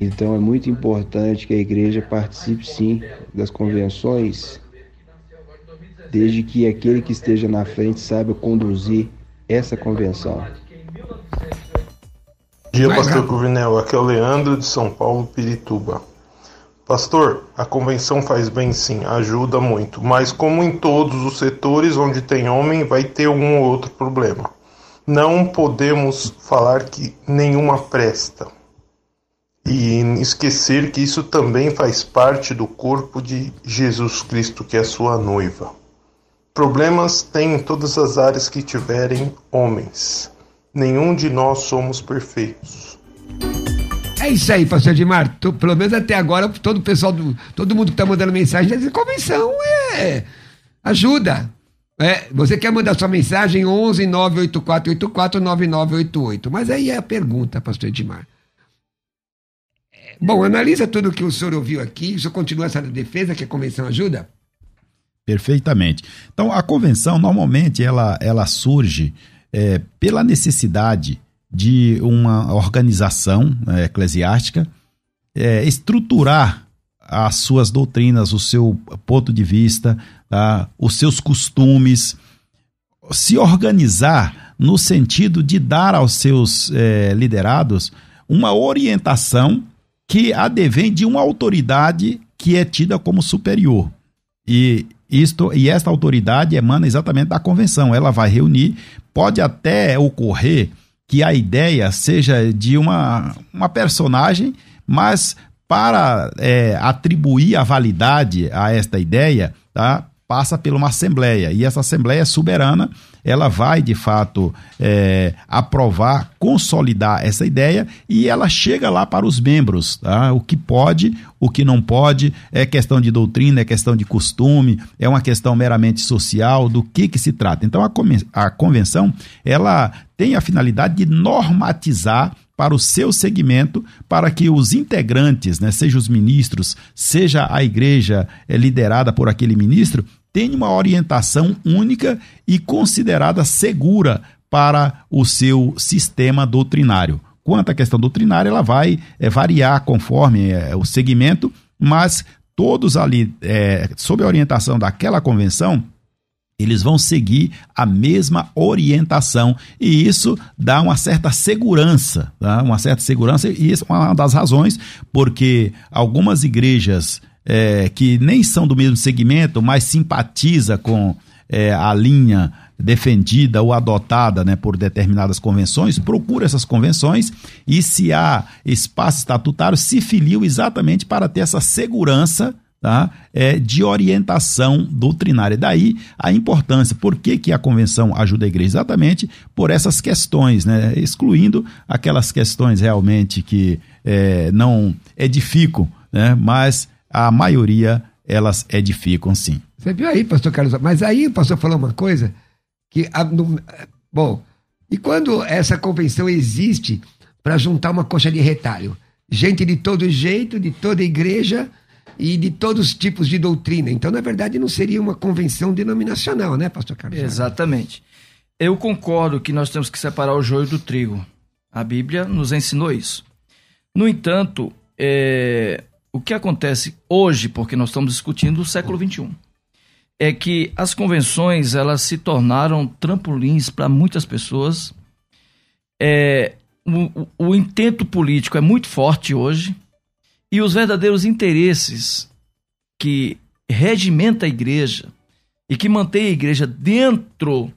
Então é muito importante que a igreja participe sim das convenções desde que aquele que esteja na frente saiba conduzir essa convenção. Bom dia, Pastor Rafa. Cruvinel. Aqui é o Leandro de São Paulo, Pirituba. Pastor, a convenção faz bem sim, ajuda muito, mas como em todos os setores onde tem homem, vai ter um ou outro problema. Não podemos falar que nenhuma presta. E esquecer que isso também faz parte do corpo de Jesus Cristo, que é sua noiva. Problemas tem em todas as áreas que tiverem homens. Nenhum de nós somos perfeitos. É isso aí, pastor Edmar. Tu- pelo menos até agora, todo o pessoal, do, todo mundo que está mandando mensagem, dizendo convenção é ajuda. É, você quer mandar sua mensagem 11 98484 9988. Mas aí é a pergunta, pastor Edmar. É, Bom, analisa tudo o que o senhor ouviu aqui. O senhor continua essa defesa que a convenção ajuda? Perfeitamente. Então, a convenção, normalmente, ela, ela surge é, pela necessidade de uma organização é, eclesiástica é, estruturar as suas doutrinas, o seu ponto de vista, tá? os seus costumes, se organizar no sentido de dar aos seus é, liderados uma orientação que advém de uma autoridade que é tida como superior. E, isto, e esta autoridade emana exatamente da convenção. Ela vai reunir, pode até ocorrer que a ideia seja de uma, uma personagem, mas para é, atribuir a validade a esta ideia, tá, passa por uma assembleia. E essa assembleia soberana, ela vai de fato é, aprovar, consolidar essa ideia e ela chega lá para os membros. Tá? O que pode, o que não pode, é questão de doutrina, é questão de costume, é uma questão meramente social, do que, que se trata. Então a, a convenção, ela tem a finalidade de normatizar para o seu segmento, para que os integrantes, né, seja os ministros, seja a igreja eh, liderada por aquele ministro, tenha uma orientação única e considerada segura para o seu sistema doutrinário. Quanto à questão doutrinária, ela vai é, variar conforme é, o segmento, mas todos ali, é, sob a orientação daquela convenção, eles vão seguir a mesma orientação. E isso dá uma certa segurança, tá? uma certa segurança. E isso é uma das razões porque algumas igrejas é, que nem são do mesmo segmento, mas simpatiza com é, a linha defendida ou adotada né, por determinadas convenções, procura essas convenções. E se há espaço estatutário, se filiam exatamente para ter essa segurança tá? é, de orientação doutrinária. Daí a importância, por que, que a convenção ajuda a igreja? Exatamente por essas questões, né? excluindo aquelas questões realmente que é, não edificam, né? mas a maioria elas edificam sim. Você viu aí, pastor Carlos? Mas aí o pastor falou uma coisa que. Bom, e quando essa convenção existe para juntar uma coxa de retalho? Gente de todo jeito, de toda igreja e de todos os tipos de doutrina. Então, na verdade, não seria uma convenção denominacional, né, pastor Carlos? Exatamente. Eu concordo que nós temos que separar o joio do trigo. A Bíblia nos ensinou isso. No entanto, é, o que acontece hoje, porque nós estamos discutindo o século XXI, é que as convenções elas se tornaram trampolins para muitas pessoas. É, o, o intento político é muito forte hoje e os verdadeiros interesses que regimenta a igreja e que mantém a igreja dentro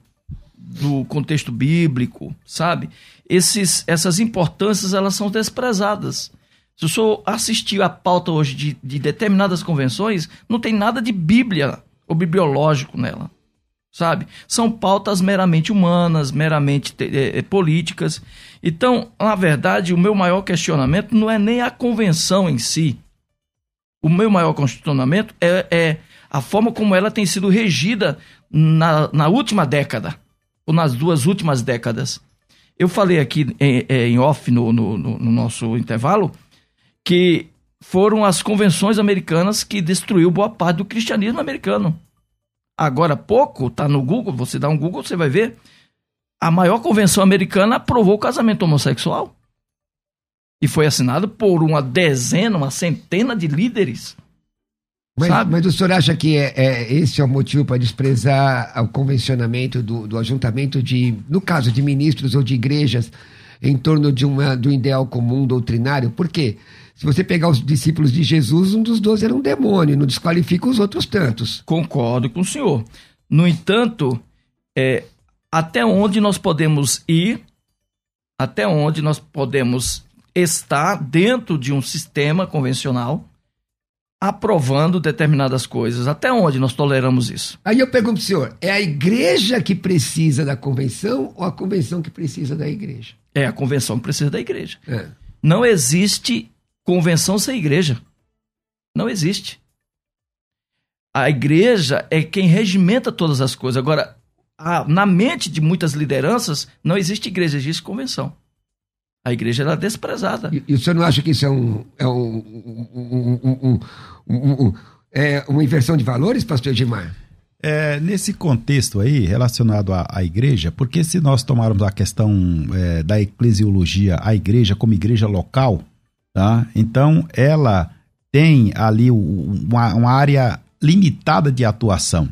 do contexto bíblico, sabe? Esses, essas importâncias elas são desprezadas. Se o senhor assistir a pauta hoje de, de determinadas convenções, não tem nada de Bíblia ou bibliológico nela, sabe? São pautas meramente humanas, meramente é, políticas. Então, na verdade, o meu maior questionamento não é nem a convenção em si. O meu maior questionamento é, é a forma como ela tem sido regida na, na última década, ou nas duas últimas décadas. Eu falei aqui em, em off no, no, no nosso intervalo que foram as convenções americanas que destruiu boa parte do cristianismo americano. Agora pouco, tá no Google, você dá um Google, você vai ver, a maior convenção americana aprovou o casamento homossexual. E foi assinado por uma dezena, uma centena de líderes. Mas, mas o senhor acha que é, é esse é o motivo para desprezar o convencionamento do, do ajuntamento de, no caso de ministros ou de igrejas, em torno de uma, do ideal comum doutrinário? Por quê? Se você pegar os discípulos de Jesus, um dos doze era um demônio, não desqualifica os outros tantos. Concordo com o senhor. No entanto, é, até onde nós podemos ir, até onde nós podemos estar dentro de um sistema convencional, aprovando determinadas coisas. Até onde nós toleramos isso? Aí eu pergunto para o senhor: é a igreja que precisa da convenção ou a convenção que precisa da igreja? É a convenção que precisa da igreja. É. Não existe convenção sem igreja. Não existe. A igreja é quem regimenta todas as coisas. Agora, a, na mente de muitas lideranças, não existe igreja, existe convenção. A igreja é desprezada. E, e o senhor não acha que isso é, um, é, um, um, um, é uma inversão de valores, pastor Edmar? É, nesse contexto aí, relacionado à, à, igreja, porque se nós tomarmos a questão é, da eclesiologia, a igreja como igreja local, Tá? Então, ela tem ali uma, uma área limitada de atuação.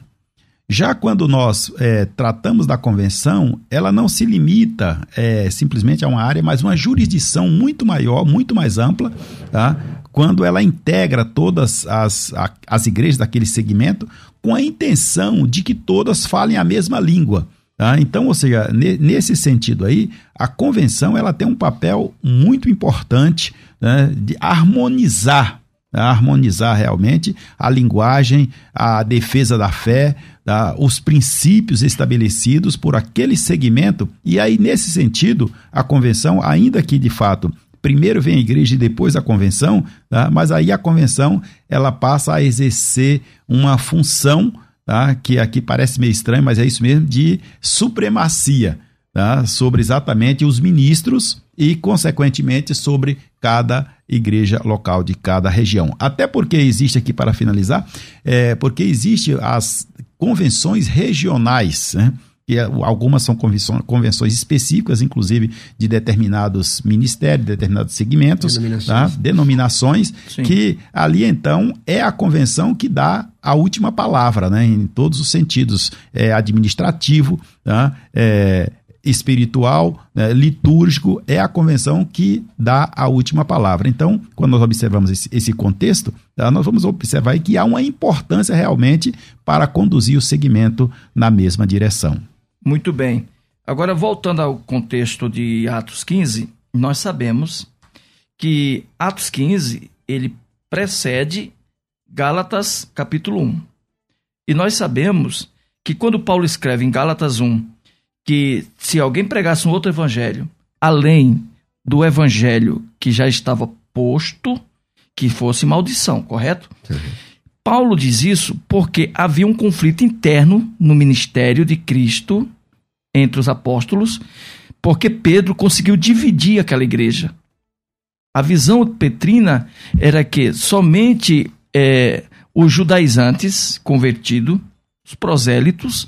Já quando nós é, tratamos da convenção, ela não se limita é, simplesmente a uma área, mas uma jurisdição muito maior, muito mais ampla, tá? quando ela integra todas as, a, as igrejas daquele segmento com a intenção de que todas falem a mesma língua. Tá? Então, ou seja, nesse sentido aí, a convenção ela tem um papel muito importante né, de harmonizar, né, harmonizar realmente a linguagem, a defesa da fé, tá? os princípios estabelecidos por aquele segmento. E aí, nesse sentido, a convenção, ainda que de fato primeiro vem a igreja e depois a convenção, tá? mas aí a convenção ela passa a exercer uma função tá? que aqui parece meio estranho, mas é isso mesmo, de supremacia tá? sobre exatamente os ministros e, consequentemente, sobre cada igreja local de cada região. Até porque existe aqui, para finalizar, é, porque existe as convenções regionais, né? Que algumas são convenções específicas, inclusive de determinados ministérios, determinados segmentos, denominações, tá? denominações que ali então é a convenção que dá a última palavra, né? em todos os sentidos, é administrativo, tá? é espiritual, né? litúrgico, é a convenção que dá a última palavra. Então, quando nós observamos esse, esse contexto, tá? nós vamos observar que há uma importância realmente para conduzir o segmento na mesma direção. Muito bem. Agora, voltando ao contexto de Atos 15, nós sabemos que Atos 15 ele precede Gálatas capítulo 1. E nós sabemos que quando Paulo escreve em Gálatas 1 que se alguém pregasse um outro evangelho, além do evangelho que já estava posto, que fosse maldição, correto? Uhum. Paulo diz isso porque havia um conflito interno no ministério de Cristo entre os apóstolos, porque Pedro conseguiu dividir aquela igreja. A visão petrina era que somente é, os judaizantes convertidos, os prosélitos,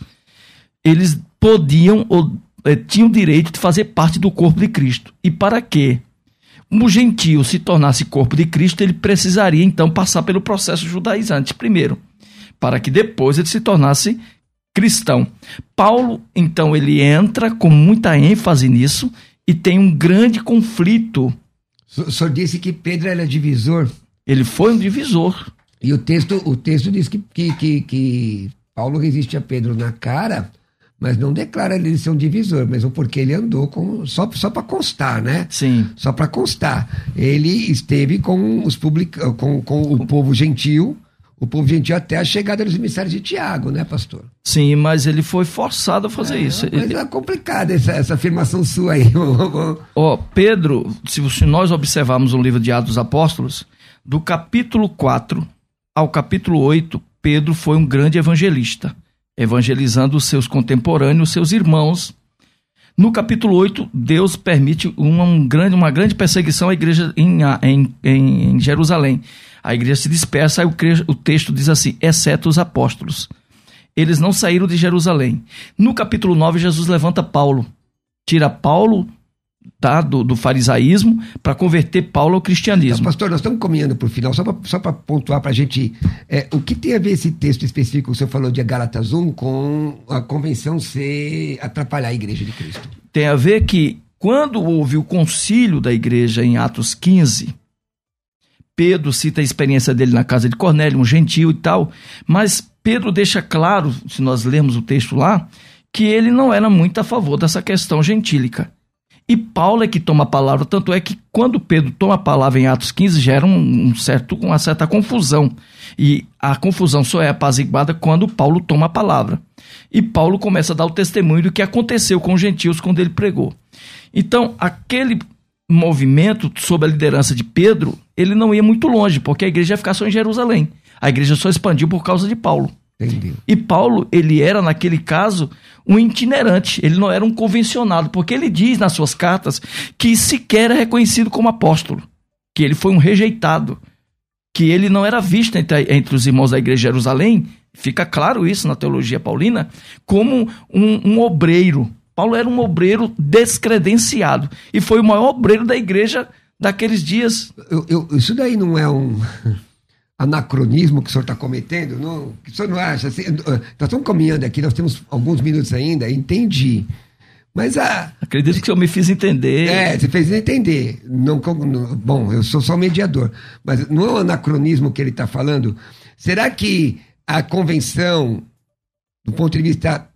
eles podiam ou é, tinham direito de fazer parte do corpo de Cristo. E para que um gentio se tornasse corpo de Cristo, ele precisaria então passar pelo processo judaizante primeiro, para que depois ele se tornasse cristão. Paulo, então, ele entra com muita ênfase nisso e tem um grande conflito. O senhor disse que Pedro era divisor. Ele foi um divisor. E o texto, o texto diz que, que, que, que Paulo resiste a Pedro na cara, mas não declara ele ser um divisor, mesmo porque ele andou com. Só, só para constar, né? Sim. Só para constar. Ele esteve com, os public, com, com o povo gentil o povo gentil até a chegada dos emissários de Tiago, né, pastor? Sim, mas ele foi forçado a fazer é, isso. Mas ele... é complicada essa, essa afirmação sua aí. Ó, oh, Pedro, se nós observarmos o livro de Atos dos Apóstolos, do capítulo 4 ao capítulo 8, Pedro foi um grande evangelista, evangelizando os seus contemporâneos, seus irmãos. No capítulo 8, Deus permite uma, um grande, uma grande perseguição à igreja em, em, em Jerusalém. A igreja se dispersa, aí o texto diz assim: exceto os apóstolos. Eles não saíram de Jerusalém. No capítulo 9, Jesus levanta Paulo. Tira Paulo tá, do, do farisaísmo para converter Paulo ao cristianismo. Então, pastor, nós estamos caminhando para o final, só para pontuar para a gente. É, o que tem a ver esse texto específico que o senhor falou de Gálatas 1 com a convenção ser atrapalhar a igreja de Cristo? Tem a ver que quando houve o concílio da igreja em Atos 15, Pedro cita a experiência dele na casa de Cornélio, um gentil e tal, mas Pedro deixa claro, se nós lermos o texto lá, que ele não era muito a favor dessa questão gentílica. E Paulo é que toma a palavra, tanto é que quando Pedro toma a palavra em Atos 15, gera um, certo, uma certa confusão. E a confusão só é apaziguada quando Paulo toma a palavra. E Paulo começa a dar o testemunho do que aconteceu com os gentios quando ele pregou. Então, aquele movimento sob a liderança de Pedro, ele não ia muito longe, porque a igreja ia ficar só em Jerusalém. A igreja só expandiu por causa de Paulo. Entendi. E Paulo, ele era, naquele caso, um itinerante, ele não era um convencionado, porque ele diz nas suas cartas que sequer é reconhecido como apóstolo, que ele foi um rejeitado, que ele não era visto entre, entre os irmãos da igreja de Jerusalém, fica claro isso na teologia paulina, como um, um obreiro, Paulo era um obreiro descredenciado e foi o maior obreiro da igreja daqueles dias. Eu, eu, isso daí não é um anacronismo que o senhor está cometendo? Não, o senhor não acha? Assim, nós estamos caminhando aqui, nós temos alguns minutos ainda, entendi. Mas a. Acredito que eu me fiz entender. É, você fez entender. Não, não, bom, eu sou só mediador. Mas não é um anacronismo que ele está falando? Será que a convenção, do ponto de vista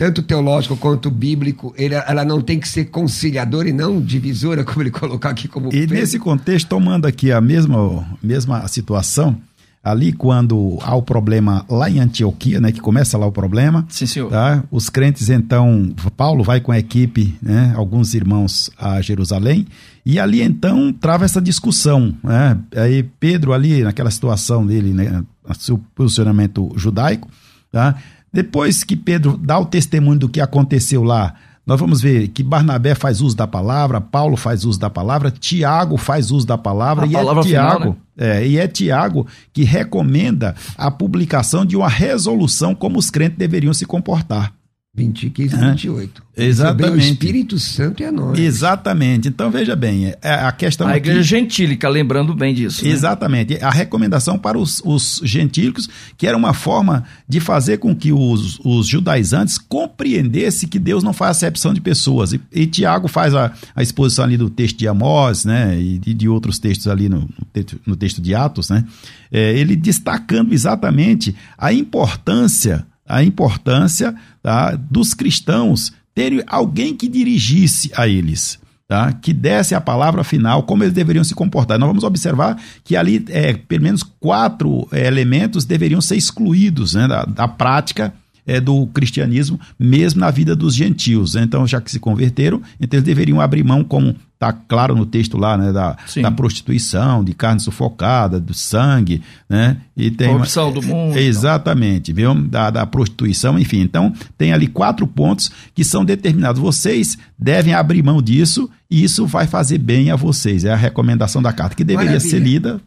tanto teológico quanto bíblico, ele, ela não tem que ser conciliadora e não divisora, como ele colocou aqui como E Pedro. nesse contexto, tomando aqui a mesma, mesma situação, ali quando há o problema lá em Antioquia, né, que começa lá o problema. Sim, senhor. Tá? Os crentes então, Paulo vai com a equipe, né, alguns irmãos a Jerusalém, e ali então trava essa discussão, né? Aí Pedro ali naquela situação dele, né, seu posicionamento judaico, tá? Depois que Pedro dá o testemunho do que aconteceu lá nós vamos ver que Barnabé faz uso da palavra, Paulo faz uso da palavra, Tiago faz uso da palavra, A e palavra é Tiago, final, né? é, e é Tiago que recomenda a publicação de uma resolução como os crentes deveriam se comportar. 20, 15 Hã? 28. Exatamente. O Espírito Santo e a nós. Exatamente. Então veja bem, é, a questão A aqui- igreja gentílica, lembrando bem disso. né? Exatamente. A recomendação para os, os gentílicos, que era uma forma de fazer com que os, os judaizantes compreendessem que Deus não faz acepção de pessoas. E, e Tiago faz a, a exposição ali do texto de Amós, né? E de, de outros textos ali no, no texto, no texto de Atos, né? É, ele destacando exatamente a importância, a importância tá, dos cristãos terem alguém que dirigisse a eles tá? que desse a palavra final, como eles deveriam se comportar. Nós vamos observar que ali, é, pelo menos quatro é, elementos deveriam ser excluídos né, da, da prática é, do cristianismo, mesmo na vida dos gentios. né? Então, já que se converteram, então eles deveriam abrir mão, como está claro no texto lá, né, da, da prostituição, de carne sufocada, do sangue, né? E tem uma- Corrupção do mundo. Exatamente, viu? Da, da prostituição, enfim. Então, tem ali quatro pontos que são determinados. Vocês devem abrir mão disso e isso vai fazer bem a vocês. É a recomendação da carta, que deveria Maravilha. ser lida.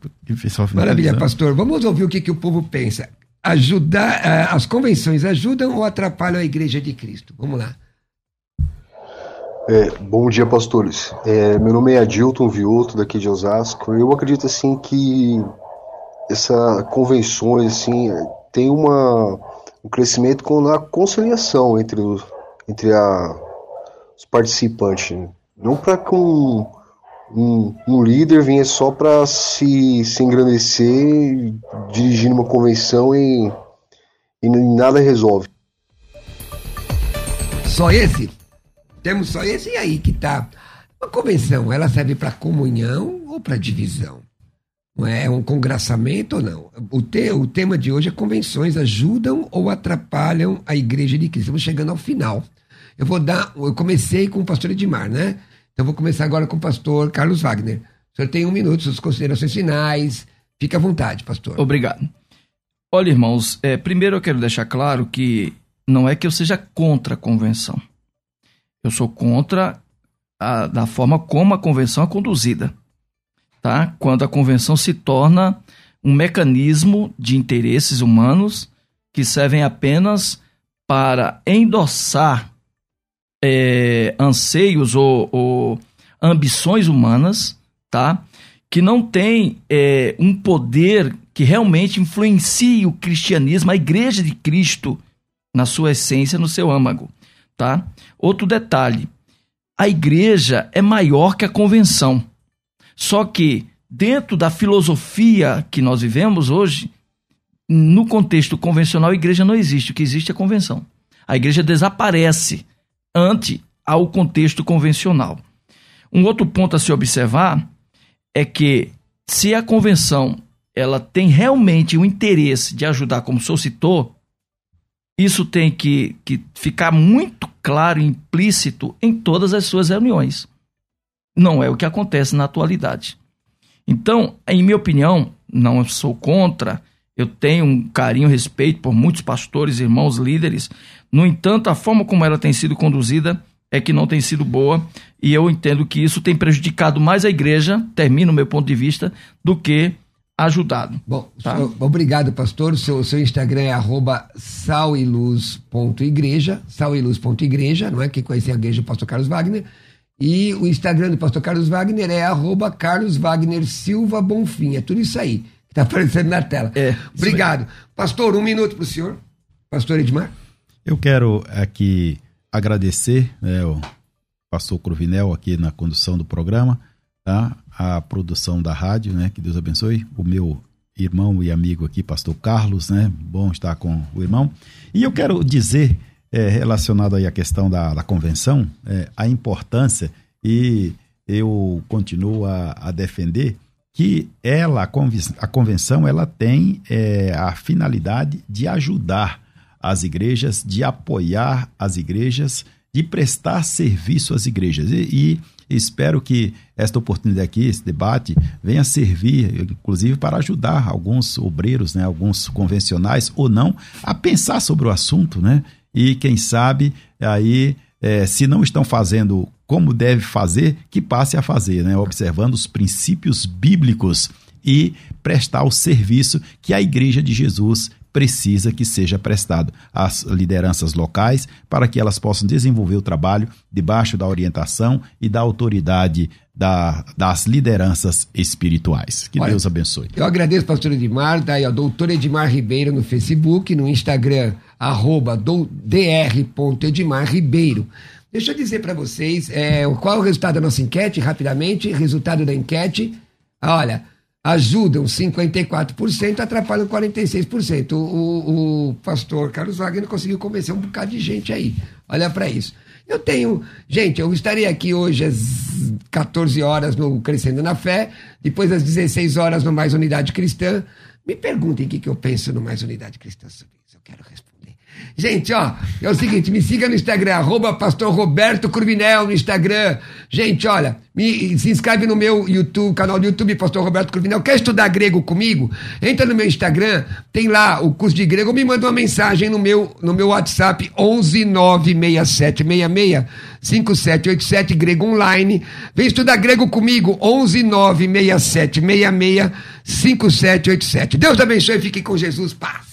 Só Maravilha, pastor. Vamos ouvir o que, que o povo pensa. Ajudar, eh, as convenções ajudam ou atrapalham a igreja de Cristo? Vamos lá. É, bom dia, pastores. É, meu nome é Adilton Viotto, daqui de Osasco. Eu acredito assim que essa convenções assim tem uma um crescimento com a conciliação entre os entre a, os participantes. né? Não para que um, um, um líder venha só para se, se engrandecer dirigindo uma convenção e, e nada resolve. Só esse? Temos só esse e aí que tá. Uma convenção, ela serve para comunhão ou para divisão? Não é um congraçamento ou não? O, te, o tema de hoje é convenções ajudam ou atrapalham a igreja de Cristo. Estamos chegando ao final. Eu vou dar. Eu comecei com o pastor Edmar, né? Então vou começar agora com o pastor Carlos Wagner. O senhor tem um minuto, suas considerações finais. Fique à vontade, pastor. Obrigado. Olha, irmãos, é, primeiro eu quero deixar claro que não é que eu seja contra a convenção. Eu sou contra a, da forma como a convenção é conduzida. Tá? Quando a convenção se torna um mecanismo de interesses humanos que servem apenas para endossar é, anseios ou, ou ambições humanas, tá? que não tem é, um poder que realmente influencie o cristianismo, a igreja de Cristo, na sua essência, no seu âmago. Tá? Outro detalhe: a igreja é maior que a convenção. Só que, dentro da filosofia que nós vivemos hoje, no contexto convencional, a igreja não existe. O que existe é a convenção. A igreja desaparece ante ao contexto convencional. Um outro ponto a se observar é que se a convenção ela tem realmente o interesse de ajudar, como o senhor citou, isso tem que, que ficar muito claro e implícito em todas as suas reuniões. Não é o que acontece na atualidade. Então, em minha opinião, não sou contra, eu tenho um carinho respeito por muitos pastores, irmãos, líderes. No entanto, a forma como ela tem sido conduzida é que não tem sido boa e eu entendo que isso tem prejudicado mais a igreja, termina o meu ponto de vista, do que ajudado. Bom, Tá. obrigado, pastor. O seu, seu Instagram é arroba saliluz.igreja, saliluz.igreja, não é? Quem conhece a igreja, é o pastor Carlos Wagner. E o Instagram do pastor Carlos Wagner é arroba Carlos Wagner Silva Bonfim. É tudo isso aí que está aparecendo na tela. É, Obrigado. Pastor, um minuto para o senhor. Pastor Edmar. Eu quero aqui agradecer né, o pastor Cruvinel aqui na condução do programa, tá? A produção da rádio, né? que Deus abençoe, o meu irmão e amigo aqui, pastor Carlos, né? bom estar com o irmão. E eu quero dizer, é, relacionado aí à questão da, da convenção, é, a importância, e eu continuo a, a defender, que ela, a conven- a convenção, ela tem é, a finalidade de ajudar as igrejas, de apoiar as igrejas, de prestar serviço às igrejas. E, e espero que esta oportunidade aqui, esse debate, venha servir, inclusive, para ajudar alguns obreiros, né, alguns convencionais ou não, a pensar sobre o assunto, né? E quem sabe aí é, se não estão fazendo como deve fazer, que passe a fazer, né? observando os princípios bíblicos e prestar o serviço que a Igreja de Jesus precisa que seja prestado às lideranças locais para que elas possam desenvolver o trabalho debaixo da orientação e da autoridade da, das lideranças espirituais. Que Olha, Deus abençoe. Eu agradeço, pastor Edmar, daí, ó, doutor Edmar Ribeiro no Facebook, no Instagram, arroba dr.edmar Ribeiro. Deixa eu dizer para vocês é, qual é o resultado da nossa enquete, rapidamente. Resultado da enquete. Olha, ajudam 54%, atrapalham 46%. O, o, o pastor Carlos Wagner conseguiu convencer um bocado de gente aí. Olha para isso. Eu tenho. Gente, eu estarei aqui hoje às 14 horas no Crescendo na Fé, depois às 16 horas no Mais Unidade Cristã. Me perguntem o que, que eu penso no Mais Unidade Cristã sobre isso. Eu quero responder. Gente, ó, é o seguinte, me siga no Instagram, arroba pastor Roberto Curvinel no Instagram. Gente, olha, me, se inscreve no meu YouTube, canal do YouTube, pastor Roberto Curvinel. Quer estudar grego comigo? Entra no meu Instagram, tem lá o curso de grego, me manda uma mensagem no meu, no meu WhatsApp, 1196766 5787, grego online. Vem estudar grego comigo, 1196766 5787. Deus abençoe, fique com Jesus, paz.